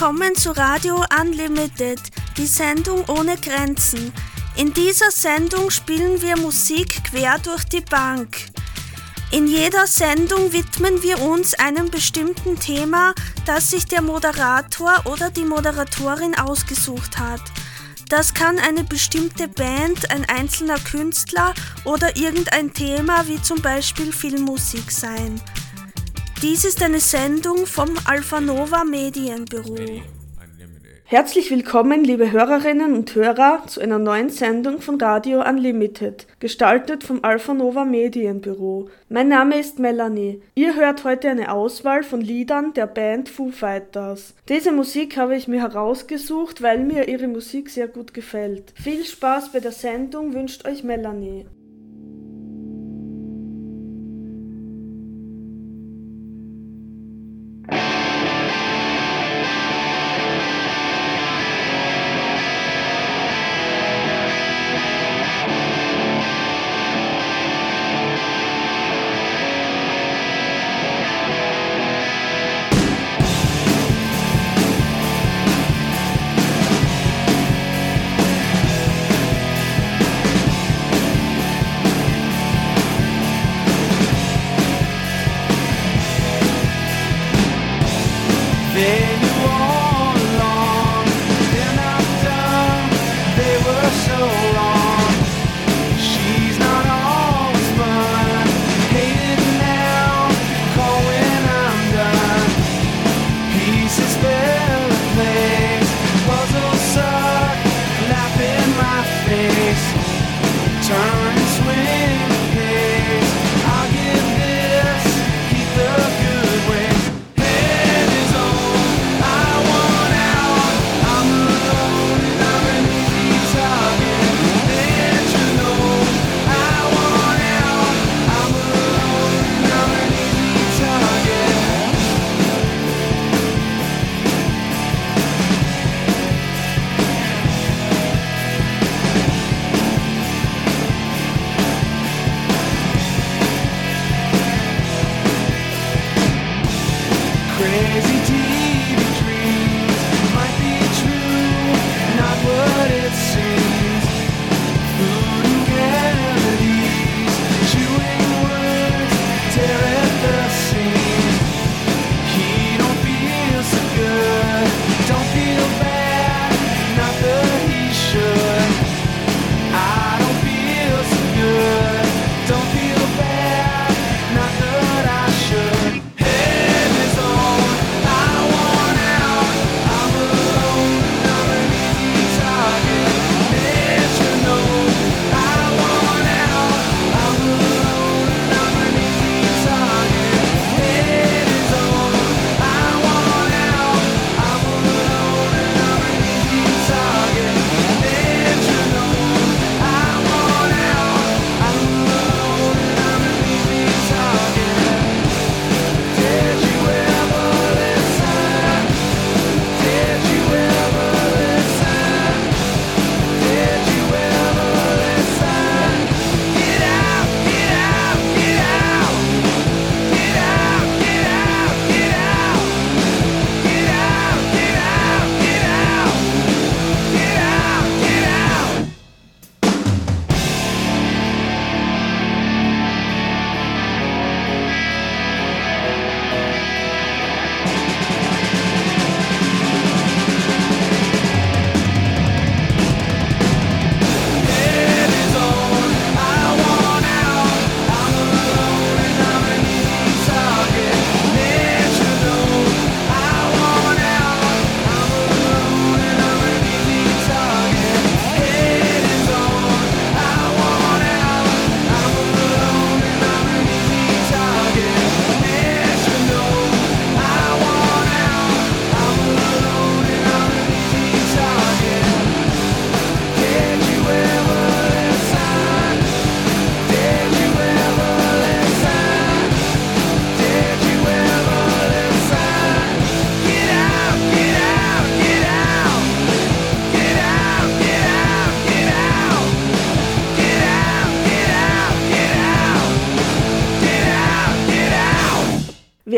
willkommen zu Radio Unlimited, die Sendung ohne Grenzen. In dieser Sendung spielen wir Musik quer durch die Bank. In jeder Sendung widmen wir uns einem bestimmten Thema, das sich der Moderator oder die Moderatorin ausgesucht hat. Das kann eine bestimmte Band, ein einzelner Künstler oder irgendein Thema wie zum Beispiel Filmmusik sein. Dies ist eine Sendung vom Alphanova Medienbüro. Herzlich willkommen, liebe Hörerinnen und Hörer, zu einer neuen Sendung von Radio Unlimited, gestaltet vom Alphanova Medienbüro. Mein Name ist Melanie. Ihr hört heute eine Auswahl von Liedern der Band Foo Fighters. Diese Musik habe ich mir herausgesucht, weil mir ihre Musik sehr gut gefällt. Viel Spaß bei der Sendung wünscht euch Melanie.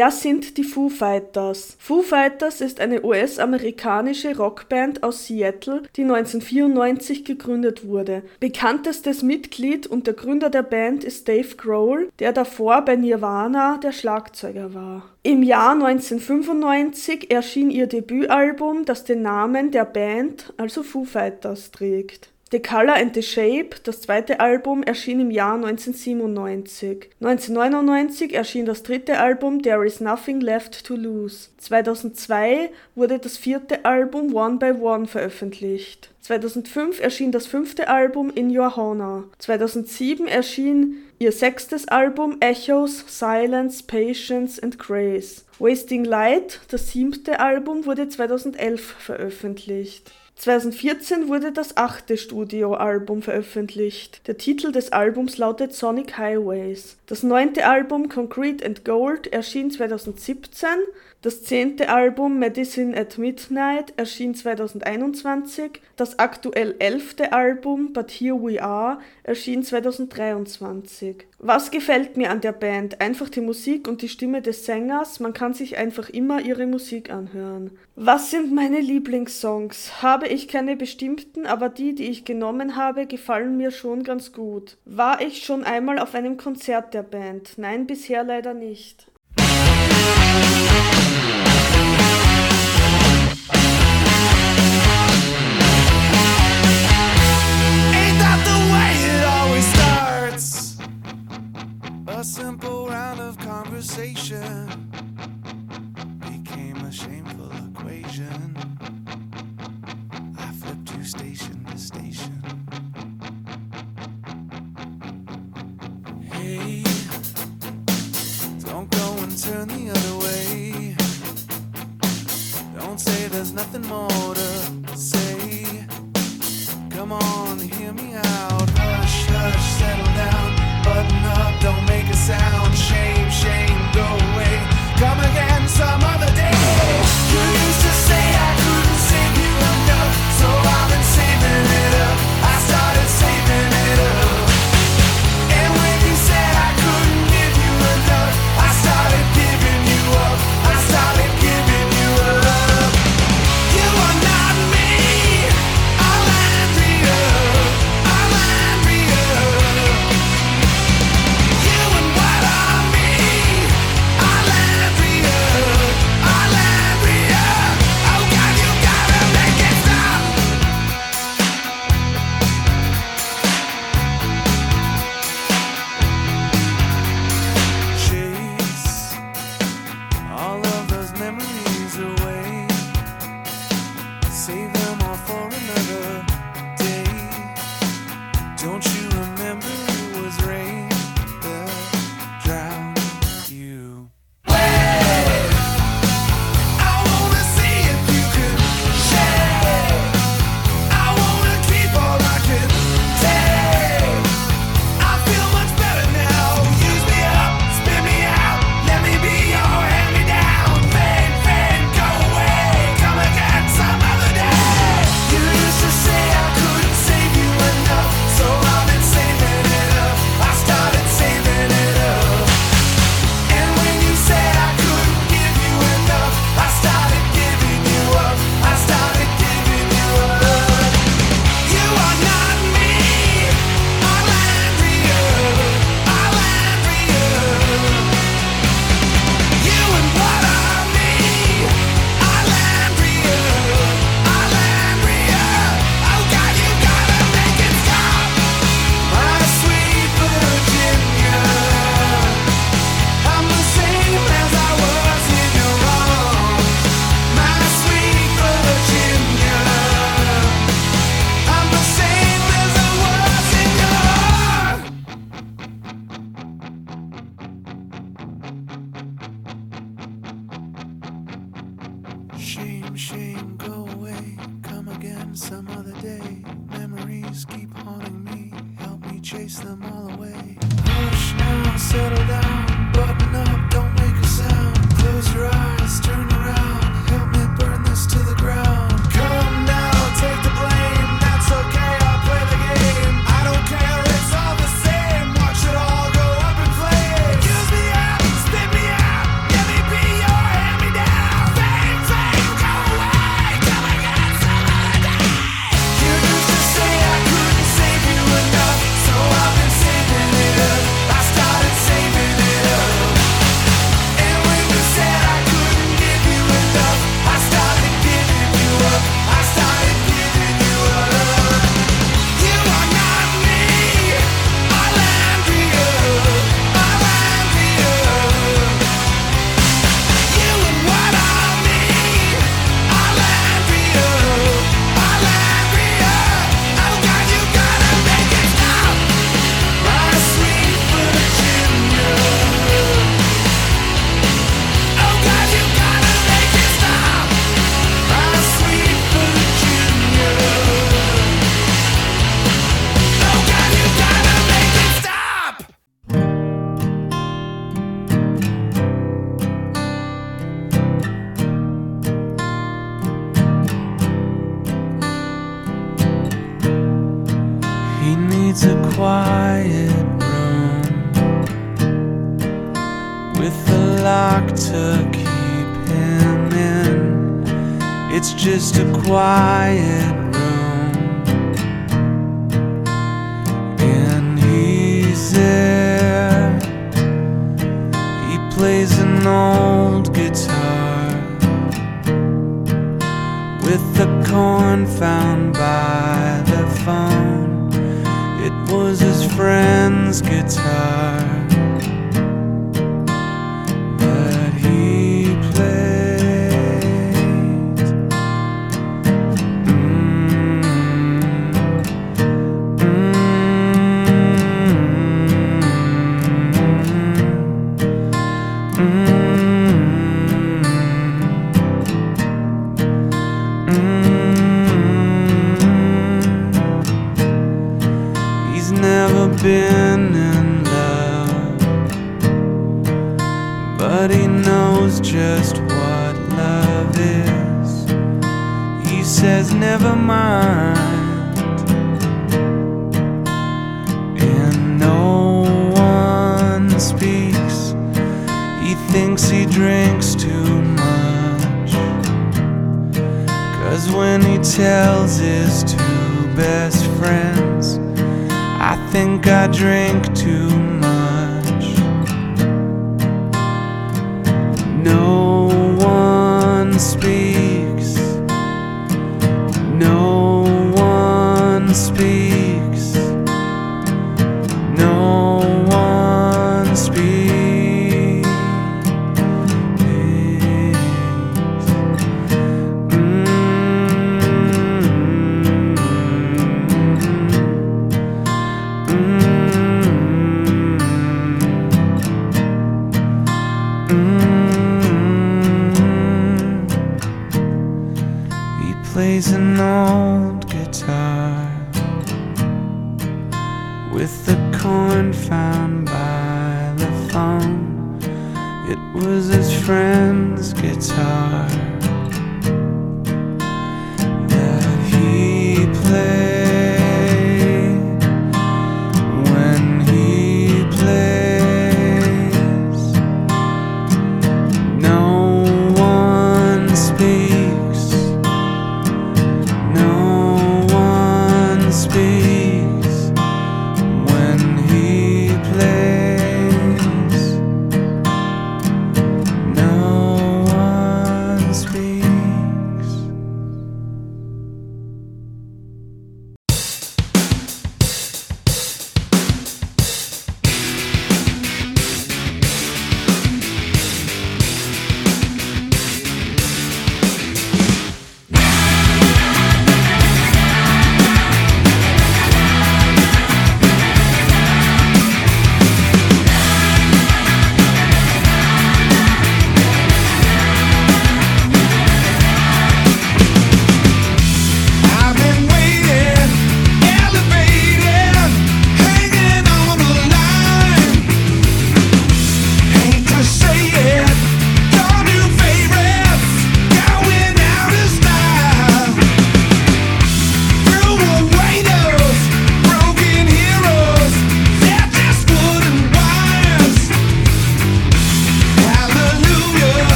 Wer sind die Foo Fighters? Foo Fighters ist eine US-amerikanische Rockband aus Seattle, die 1994 gegründet wurde. Bekanntestes Mitglied und der Gründer der Band ist Dave Grohl, der davor bei Nirvana der Schlagzeuger war. Im Jahr 1995 erschien ihr Debütalbum, das den Namen der Band, also Foo Fighters, trägt. The Color and the Shape, das zweite Album, erschien im Jahr 1997. 1999 erschien das dritte Album There Is Nothing Left to Lose. 2002 wurde das vierte Album One by One veröffentlicht. 2005 erschien das fünfte Album In Your Honor. 2007 erschien ihr sechstes Album Echoes, Silence, Patience and Grace. Wasting Light, das siebte Album, wurde 2011 veröffentlicht. 2014 wurde das achte Studioalbum veröffentlicht. Der Titel des Albums lautet Sonic Highways. Das neunte Album Concrete and Gold erschien 2017 das zehnte Album Medicine at Midnight erschien 2021, das aktuell elfte Album But Here We Are erschien 2023. Was gefällt mir an der Band? Einfach die Musik und die Stimme des Sängers, man kann sich einfach immer ihre Musik anhören. Was sind meine Lieblingssongs? Habe ich keine bestimmten, aber die, die ich genommen habe, gefallen mir schon ganz gut. War ich schon einmal auf einem Konzert der Band? Nein, bisher leider nicht. A simple round of conversation became a shameful equation. I flipped you station to station. Hey, don't go and turn the other way. Don't say there's nothing more to say. Come on, hear me out. Hush, hush, settle down. Sound. settle. with the corn found by the phone. It was his friend's guitar.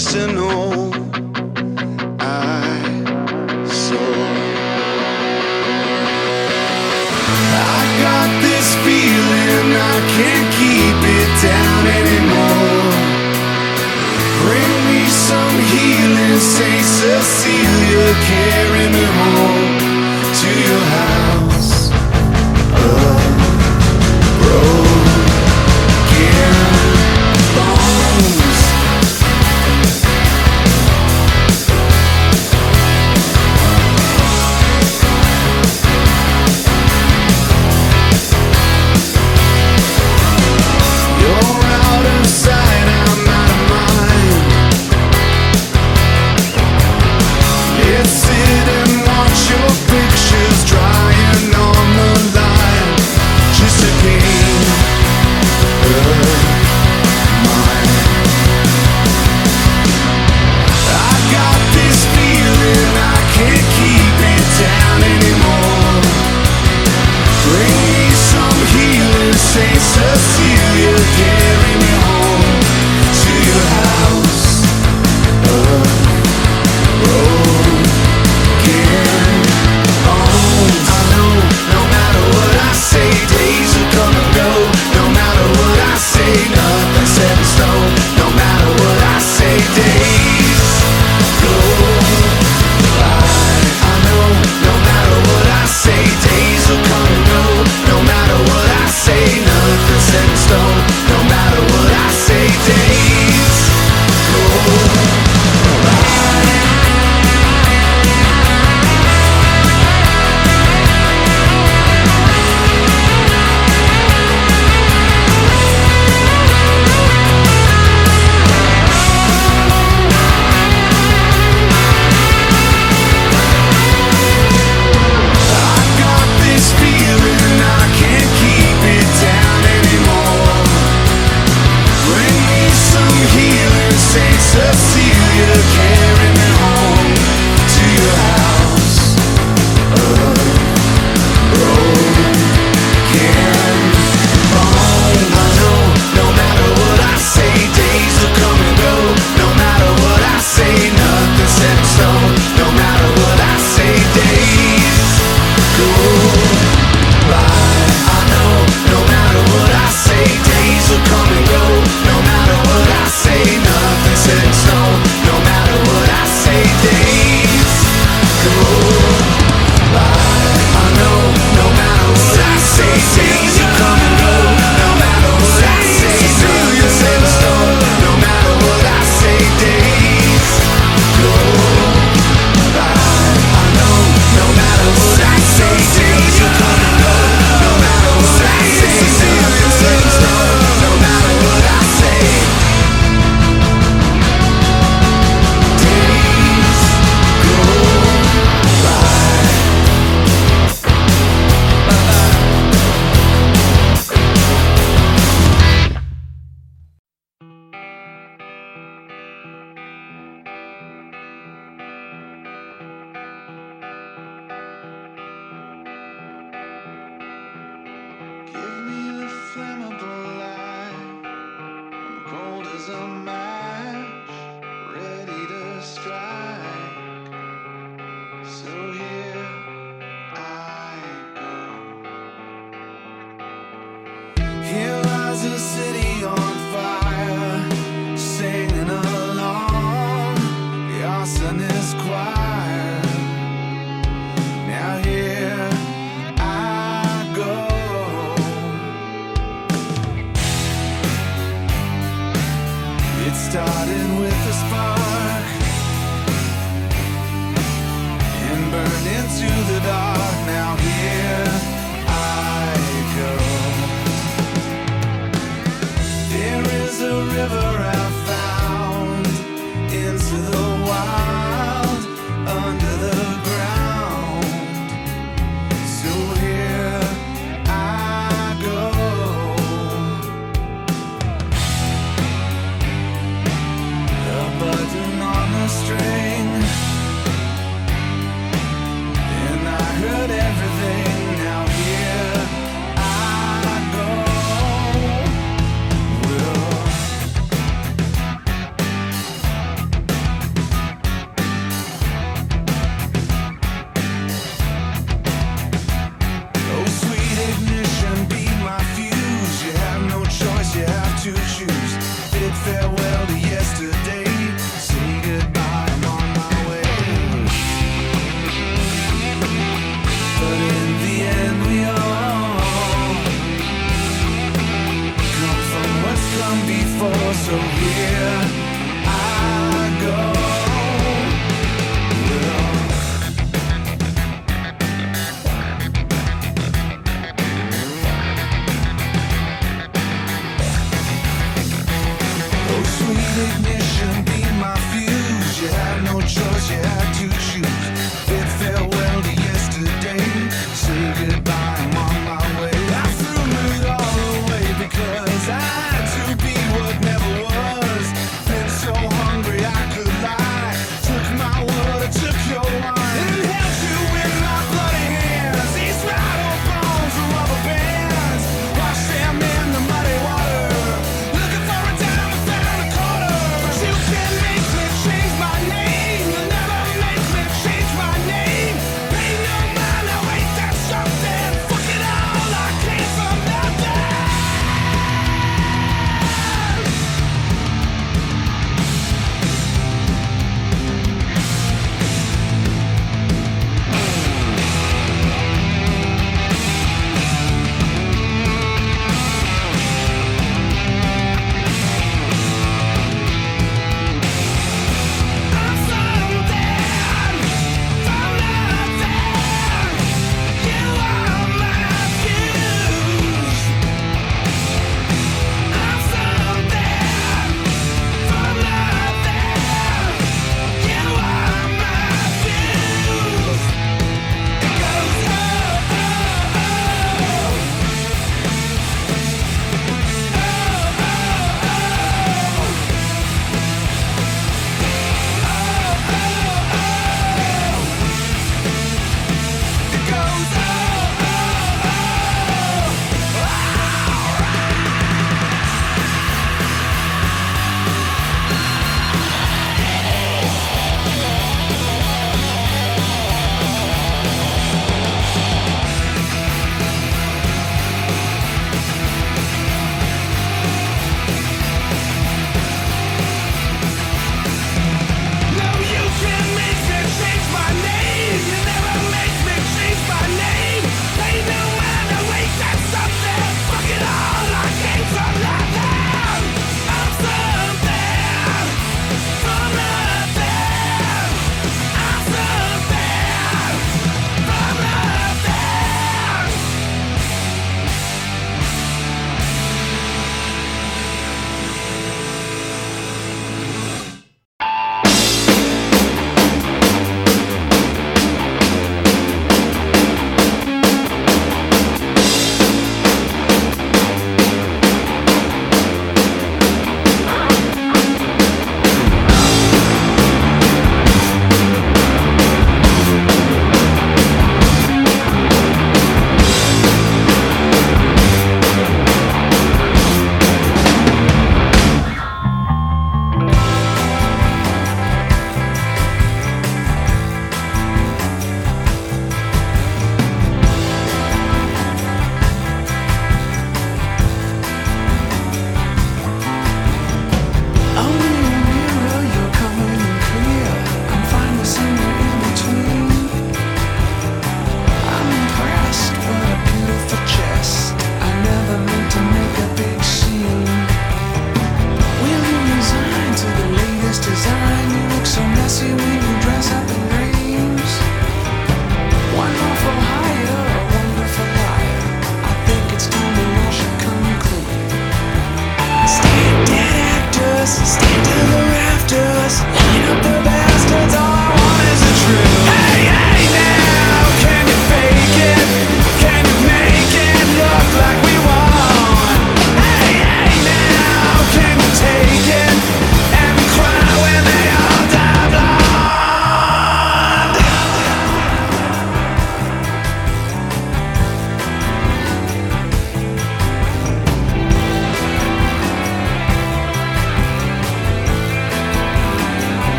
listen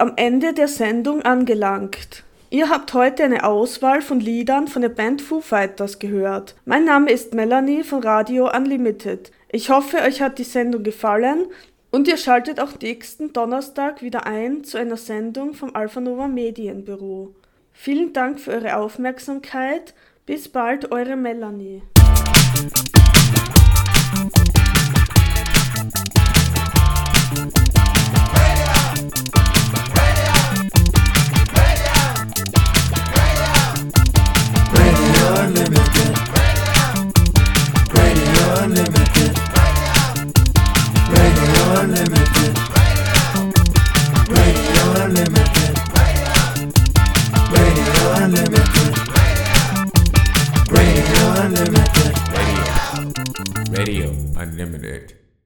Am Ende der Sendung angelangt. Ihr habt heute eine Auswahl von Liedern von der Band Foo Fighters gehört. Mein Name ist Melanie von Radio Unlimited. Ich hoffe, euch hat die Sendung gefallen und ihr schaltet auch nächsten Donnerstag wieder ein zu einer Sendung vom Alpha Medienbüro. Vielen Dank für eure Aufmerksamkeit. Bis bald, eure Melanie. Radio Unlimited. Radio Unlimited. Radio Unlimited. Radio Unlimited. Radio Unlimited. Radio. Radio Unlimited.